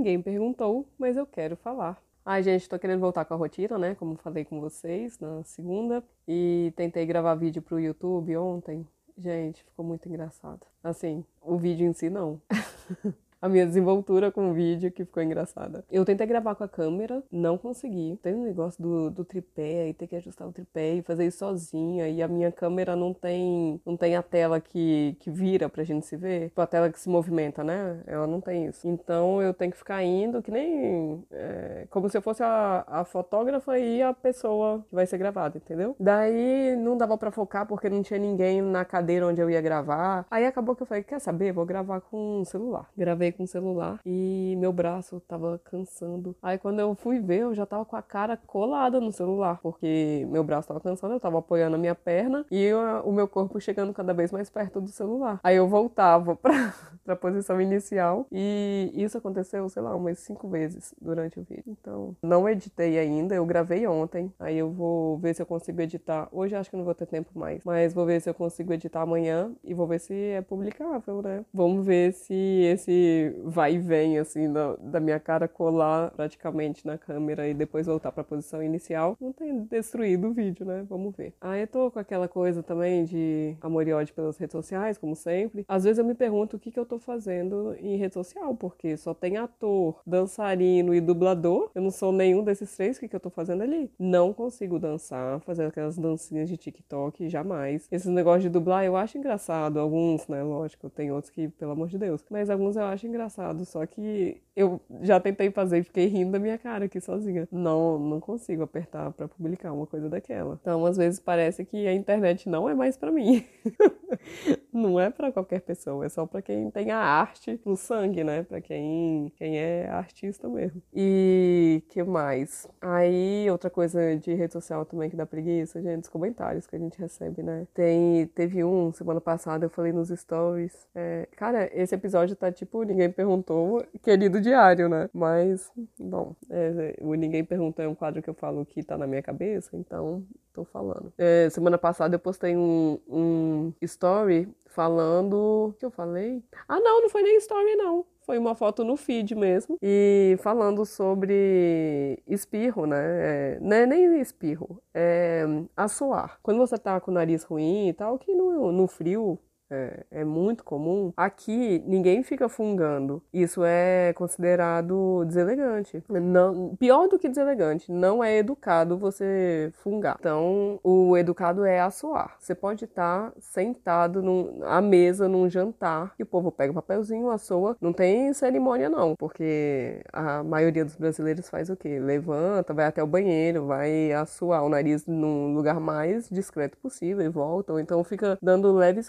ninguém perguntou, mas eu quero falar. Ai, gente, tô querendo voltar com a rotina, né? Como falei com vocês na segunda. E tentei gravar vídeo pro YouTube ontem. Gente, ficou muito engraçado. Assim, o vídeo em si não. a minha desenvoltura com o vídeo que ficou engraçada. Eu tentei gravar com a câmera, não consegui. Tem um negócio do, do tripé e ter que ajustar o tripé e fazer isso sozinha. E a minha câmera não tem não tem a tela que, que vira pra gente se ver. Tipo, a tela que se movimenta, né? Ela não tem isso. Então eu tenho que ficar indo que nem. É, como se eu fosse a, a fotógrafa e a pessoa que vai ser gravada, entendeu? Daí não dava pra focar porque não tinha ninguém na cadeira onde eu ia gravar. Aí acabou que eu falei: quer saber? Vou gravar com o celular. Gravei com o celular e meu braço tava cansando. Aí quando eu fui ver, eu já tava com a cara colada no celular, porque meu braço tava cansando, eu tava apoiando a minha perna e eu, o meu corpo chegando cada vez mais perto do celular. Aí eu voltava pra, pra posição inicial e isso aconteceu, sei lá, umas cinco vezes durante o vídeo. Então, não editei ainda, eu gravei ontem, aí eu vou ver se eu consigo editar. Hoje acho que não vou ter tempo mais, mas vou ver se eu consigo editar amanhã e vou ver se é publicável, né? Vamos ver se esse vai e vem, assim, da, da minha cara colar praticamente na câmera e depois voltar pra posição inicial, não tem destruído o vídeo, né? Vamos ver. Ah, eu tô com aquela coisa também de amor e ódio pelas redes sociais, como sempre. Às vezes eu me pergunto o que, que eu tô fazendo em rede social, porque só tem ator, dançarino e dublador. Eu não sou nenhum desses três, o que, que eu tô fazendo ali? Não consigo dançar, fazer aquelas dancinhas de TikTok, jamais. Esse negócio de dublar eu acho engraçado, alguns, né? Lógico, tem outros que, pelo amor de Deus. Mas alguns eu acho engraçado, só que eu já tentei fazer e fiquei rindo da minha cara aqui sozinha. Não, não consigo apertar para publicar uma coisa daquela. Então, às vezes parece que a internet não é mais para mim. não é para qualquer pessoa, é só para quem tem a arte no sangue, né? Para quem quem é artista mesmo. E que mais? Aí outra coisa de rede social também que dá preguiça, gente, os comentários que a gente recebe, né? Tem teve um semana passada eu falei nos stories, é, cara, esse episódio tá tipo ninguém Perguntou, querido diário, né? Mas, bom, é, o Ninguém Perguntou é um quadro que eu falo que tá na minha cabeça, então tô falando. É, semana passada eu postei um, um story falando. O que eu falei? Ah, não, não foi nem story, não foi uma foto no feed mesmo e falando sobre espirro, né? É, não é nem espirro, é assoar. Quando você tá com o nariz ruim e tal, que no, no frio é, é, muito comum. Aqui ninguém fica fungando. Isso é considerado deselegante. Não, pior do que deselegante, não é educado você fungar. Então, o educado é assoar. Você pode estar sentado num, à mesa num jantar e o povo pega o papelzinho, assoa. Não tem cerimônia, não, porque a maioria dos brasileiros faz o quê? Levanta, vai até o banheiro, vai assoar o nariz num lugar mais discreto possível e volta, ou então fica dando leves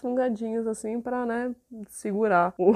assim para né, segurar o,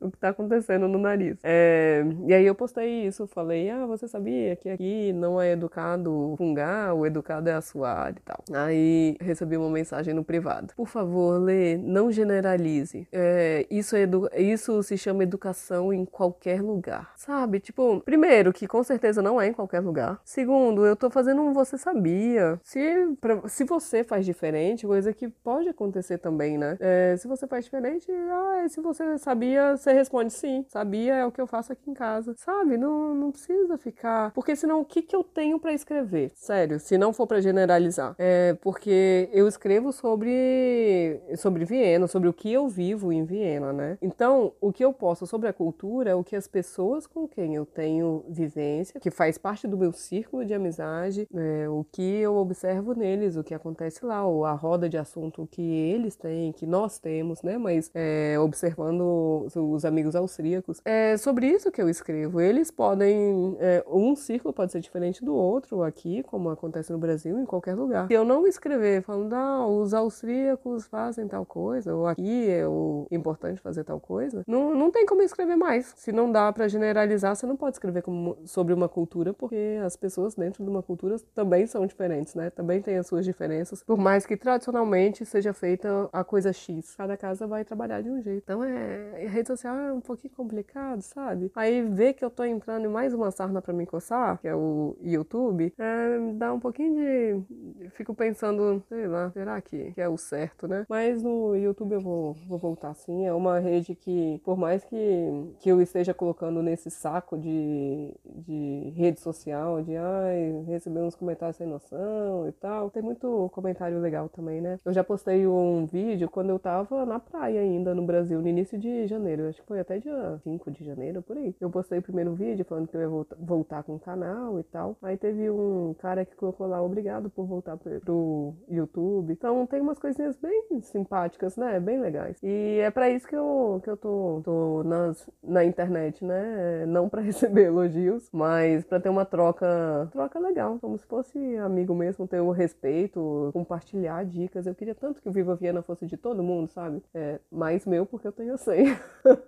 o que tá acontecendo no nariz. É, e aí eu postei isso, falei, ah, você sabia que aqui não é educado fungar, o educado é assoar e tal. Aí recebi uma mensagem no privado. Por favor, Lê, não generalize. É, isso, é isso se chama educação em qualquer lugar. Sabe? Tipo, primeiro, que com certeza não é em qualquer lugar. Segundo, eu tô fazendo um você sabia. Se, pra, se você faz diferente, coisa que pode acontecer também, né? É, se você faz diferente, ah, se você sabia, responde sim, sabia, é o que eu faço aqui em casa. Sabe? Não, não precisa ficar. Porque senão o que, que eu tenho para escrever? Sério, se não for para generalizar. É porque eu escrevo sobre, sobre Viena, sobre o que eu vivo em Viena, né? Então, o que eu posto sobre a cultura é o que as pessoas com quem eu tenho vivência, que faz parte do meu círculo de amizade, é, o que eu observo neles, o que acontece lá, ou a roda de assunto que eles têm, que nós temos, né? Mas é, observando os amigos austríacos. É sobre isso que eu escrevo. Eles podem. É, um círculo pode ser diferente do outro aqui, como acontece no Brasil, em qualquer lugar. Se eu não escrever falando, ah, os austríacos fazem tal coisa, ou aqui é o importante fazer tal coisa, não, não tem como escrever mais. Se não dá para generalizar, você não pode escrever como, sobre uma cultura, porque as pessoas dentro de uma cultura também são diferentes, né? Também tem as suas diferenças. Por mais que tradicionalmente seja feita a coisa X, cada casa vai trabalhar de um jeito. Então é. Rede social achar um pouquinho complicado, sabe? Aí ver que eu tô entrando em mais uma sarna para me coçar, que é o YouTube, é, dá um pouquinho de. Fico pensando, sei lá, será que, que é o certo, né? Mas no YouTube eu vou, vou voltar sim. É uma rede que, por mais que, que eu esteja colocando nesse saco de, de rede social, de ai, receber uns comentários sem noção e tal, tem muito comentário legal também, né? Eu já postei um vídeo quando eu tava na praia ainda no Brasil, no início de janeiro. Acho que foi até dia 5 de janeiro, por aí. Eu postei o primeiro vídeo falando que eu ia voltar, com o canal e tal. Aí teve um cara que colocou lá, obrigado por voltar pro YouTube. Então tem umas coisinhas bem simpáticas, né? Bem legais. E é para isso que eu, que eu tô, tô nas, na internet, né? Não para receber elogios, mas para ter uma troca, troca legal, como se fosse amigo mesmo, ter o respeito, compartilhar dicas. Eu queria tanto que o Viva Viena fosse de todo mundo, sabe? É, mais meu porque eu tenho 100.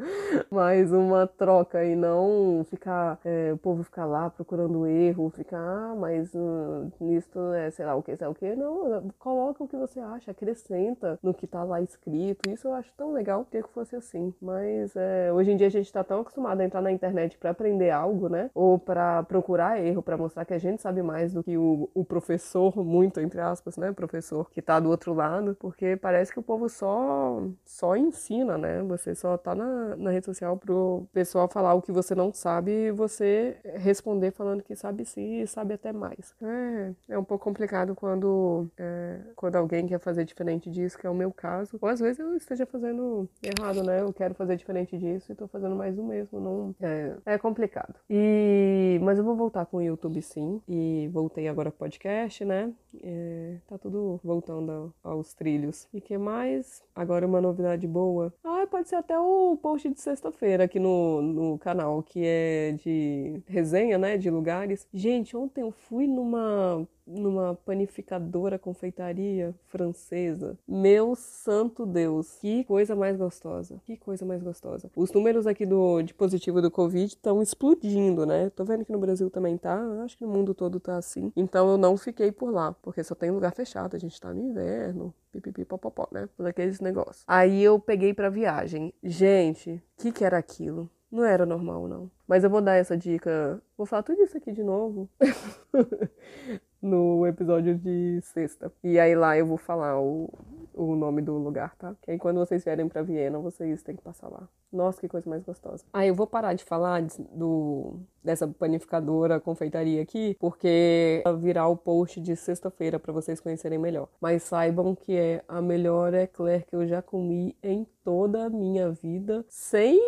mais uma troca e não ficar, é, o povo ficar lá procurando erro, ficar, ah, mas uh, nisso é sei lá o que, sei lá o que. Não, coloca o que você acha, acrescenta no que tá lá escrito. Isso eu acho tão legal ter que fosse assim. Mas é, hoje em dia a gente tá tão acostumado a entrar na internet para aprender algo, né? Ou para procurar erro, para mostrar que a gente sabe mais do que o, o professor, muito entre aspas, né? Professor que tá do outro lado, porque parece que o povo só, só ensina, né? Você só tá na, na rede social pro pessoal falar o que você não sabe e você responder falando que sabe sim e sabe até mais. É, é um pouco complicado quando, é, quando alguém quer fazer diferente disso, que é o meu caso. Ou às vezes eu esteja fazendo errado, né? Eu quero fazer diferente disso e tô fazendo mais do mesmo. Não, é, é complicado. E, mas eu vou voltar com o YouTube sim. E voltei agora com o podcast, né? É, tá tudo voltando aos trilhos. E que mais? Agora uma novidade boa. Ah, pode ser até o post de sexta-feira aqui no, no canal, que é de resenha, né? De lugares. Gente, ontem eu fui numa numa panificadora confeitaria francesa. Meu santo Deus, que coisa mais gostosa. Que coisa mais gostosa. Os números aqui do de positivo do Covid estão explodindo, né? Tô vendo que no Brasil também tá, acho que no mundo todo tá assim. Então eu não fiquei por lá, porque só tem lugar fechado, a gente tá no inverno, pipipi popopó, né? Todos aqueles negócios. Aí eu peguei pra viagem. Gente, o que que era aquilo? Não era normal, não. Mas eu vou dar essa dica. Vou falar tudo isso aqui de novo. no episódio de sexta. E aí lá eu vou falar o, o nome do lugar, tá? Que aí quando vocês vierem pra Viena, vocês têm que passar lá. Nossa, que coisa mais gostosa. Aí eu vou parar de falar de, do, dessa panificadora, confeitaria aqui, porque virar o post de sexta-feira para vocês conhecerem melhor. Mas saibam que é a melhor eclair que eu já comi em toda a minha vida, sem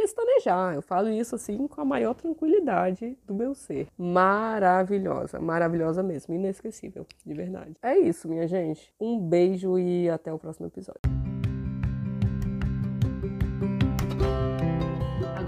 pestanejar. Eu falo isso assim com a maior tranquilidade do meu ser. Maravilhosa, maravilhosa mesmo, inesquecível, de verdade. É isso, minha gente. Um beijo e até o próximo episódio.